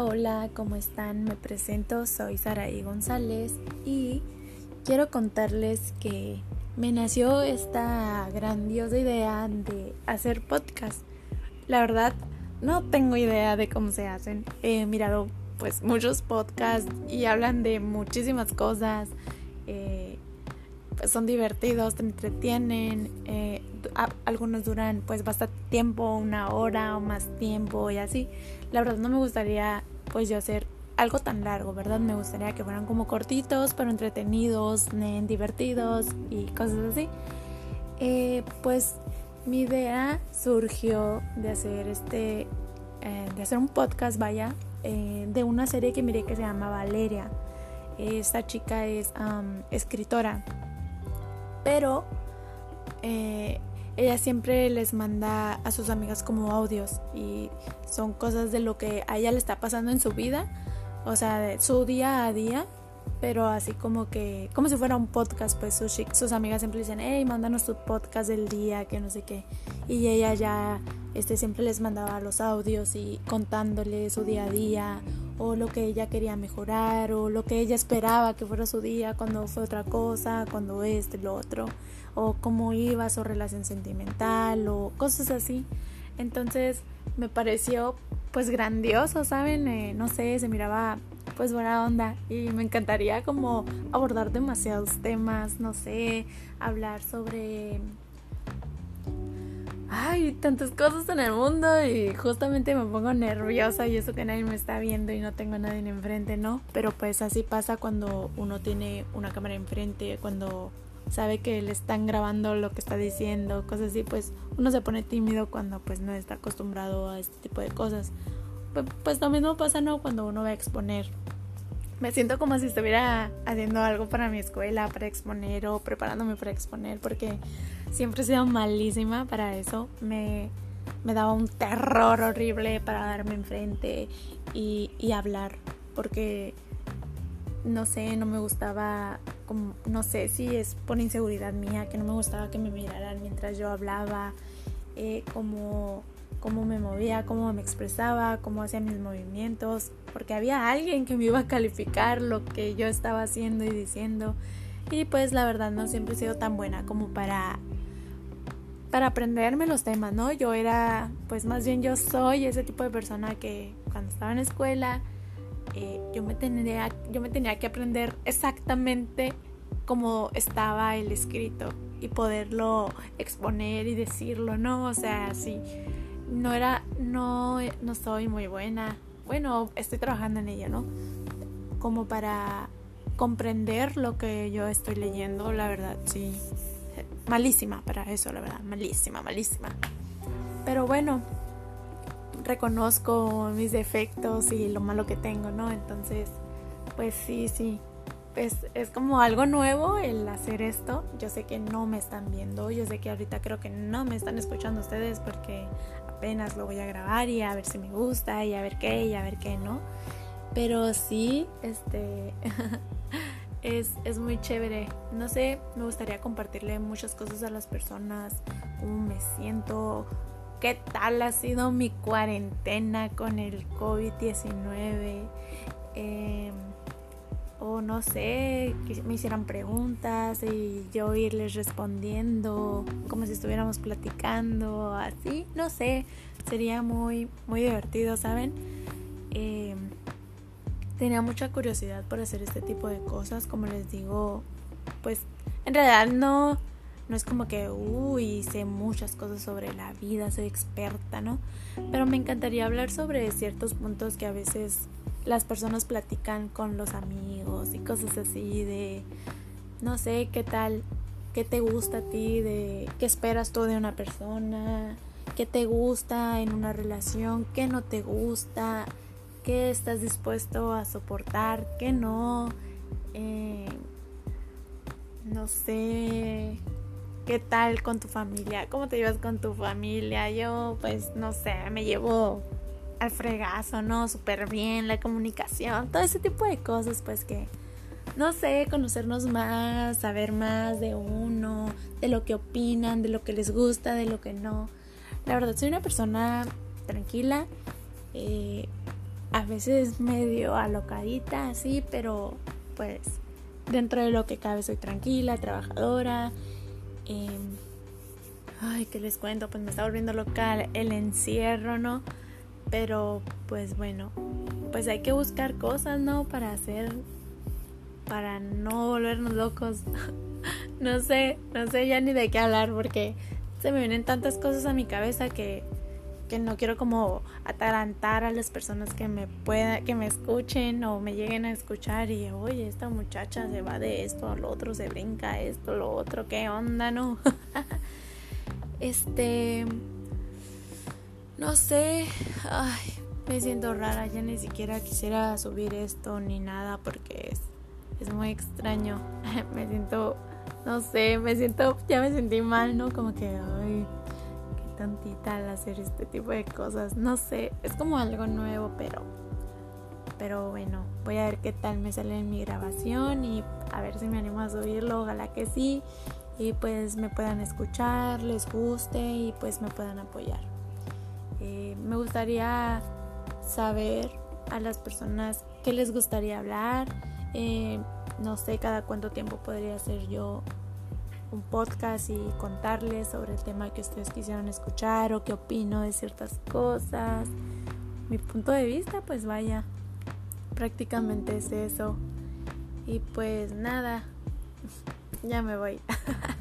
Hola, ¿cómo están? Me presento, soy Saraí González y quiero contarles que me nació esta grandiosa idea de hacer podcast. La verdad, no tengo idea de cómo se hacen. He mirado pues muchos podcasts y hablan de muchísimas cosas. Eh, pues son divertidos, te entretienen. Eh, algunos duran pues bastante tiempo, una hora o más tiempo y así. La verdad no me gustaría pues yo hacer algo tan largo, ¿verdad? Me gustaría que fueran como cortitos, pero entretenidos, divertidos y cosas así. Eh, pues mi idea surgió de hacer este, eh, de hacer un podcast, vaya, eh, de una serie que miré que se llama Valeria. Esta chica es escritora, pero ella siempre les manda a sus amigas como audios y son cosas de lo que a ella le está pasando en su vida, o sea, su día a día, pero así como que, como si fuera un podcast, pues sus, sus amigas siempre dicen, hey, mándanos tu podcast del día, que no sé qué, y ella ya este, siempre les mandaba los audios y contándole su día a día o lo que ella quería mejorar o lo que ella esperaba que fuera su día cuando fue otra cosa, cuando este, lo otro, o cómo iba su relación sentimental o cosas así. Entonces me pareció pues grandioso, ¿saben? Eh, no sé, se miraba pues buena onda y me encantaría como abordar demasiados temas, no sé, hablar sobre ay, tantas cosas en el mundo y justamente me pongo nerviosa y eso que nadie me está viendo y no tengo a nadie enfrente, ¿no? Pero pues así pasa cuando uno tiene una cámara enfrente, cuando sabe que le están grabando lo que está diciendo, cosas así, pues uno se pone tímido cuando pues no está acostumbrado a este tipo de cosas. Pues, pues lo mismo pasa, ¿no? Cuando uno va a exponer me siento como si estuviera haciendo algo para mi escuela, para exponer o preparándome para exponer, porque siempre he sido malísima para eso. Me, me daba un terror horrible para darme enfrente y, y hablar, porque no sé, no me gustaba, como, no sé si es por inseguridad mía, que no me gustaba que me miraran mientras yo hablaba, eh, como cómo me movía, cómo me expresaba, cómo hacía mis movimientos, porque había alguien que me iba a calificar lo que yo estaba haciendo y diciendo. Y pues la verdad no siempre he sido tan buena como para para aprenderme los temas, ¿no? Yo era, pues más bien yo soy ese tipo de persona que cuando estaba en escuela eh, yo, me tenía, yo me tenía que aprender exactamente cómo estaba el escrito y poderlo exponer y decirlo, ¿no? O sea, sí no era, no, no soy muy buena. Bueno, estoy trabajando en ella, ¿no? Como para comprender lo que yo estoy leyendo, la verdad, sí. Malísima para eso, la verdad, malísima, malísima. Pero bueno, reconozco mis defectos y lo malo que tengo, ¿no? Entonces, pues sí, sí. Es, es como algo nuevo el hacer esto. Yo sé que no me están viendo, yo sé que ahorita creo que no me están escuchando ustedes porque apenas lo voy a grabar y a ver si me gusta y a ver qué y a ver qué no. Pero sí, este es, es muy chévere. No sé, me gustaría compartirle muchas cosas a las personas, cómo me siento, qué tal ha sido mi cuarentena con el COVID-19. Eh, o no sé, que me hicieran preguntas y yo irles respondiendo como si estuviéramos platicando, así, no sé, sería muy, muy divertido, ¿saben? Eh, tenía mucha curiosidad por hacer este tipo de cosas, como les digo, pues en realidad no, no es como que, uy, sé muchas cosas sobre la vida, soy experta, ¿no? Pero me encantaría hablar sobre ciertos puntos que a veces las personas platican con los amigos y cosas así de, no sé, qué tal, qué te gusta a ti, de qué esperas tú de una persona, qué te gusta en una relación, qué no te gusta, qué estás dispuesto a soportar, qué no, eh, no sé, qué tal con tu familia, cómo te llevas con tu familia, yo pues no sé, me llevo al fregazo, ¿no? Súper bien, la comunicación, todo ese tipo de cosas, pues que, no sé, conocernos más, saber más de uno, de lo que opinan, de lo que les gusta, de lo que no. La verdad, soy una persona tranquila, eh, a veces medio alocadita, así, pero pues dentro de lo que cabe soy tranquila, trabajadora. Em, ay, ¿qué les cuento? Pues me está volviendo local el encierro, ¿no? Pero pues bueno, pues hay que buscar cosas, ¿no? Para hacer, para no volvernos locos. no sé, no sé ya ni de qué hablar porque se me vienen tantas cosas a mi cabeza que, que no quiero como atarantar a las personas que me puedan, que me escuchen o me lleguen a escuchar y oye, esta muchacha se va de esto a lo otro, se brinca esto, lo otro, qué onda, ¿no? este no sé, ay, me siento rara, ya ni siquiera quisiera subir esto ni nada porque es, es muy extraño. me siento no sé, me siento, ya me sentí mal, ¿no? Como que, ay, tantita al hacer este tipo de cosas. No sé, es como algo nuevo, pero, pero bueno, voy a ver qué tal me sale en mi grabación y a ver si me animo a subirlo, ojalá que sí. Y pues me puedan escuchar, les guste y pues me puedan apoyar. Eh, me gustaría saber a las personas qué les gustaría hablar. Eh, no sé cada cuánto tiempo podría hacer yo un podcast y contarles sobre el tema que ustedes quisieron escuchar o qué opino de ciertas cosas. Mi punto de vista, pues vaya, prácticamente es eso. Y pues nada, ya me voy.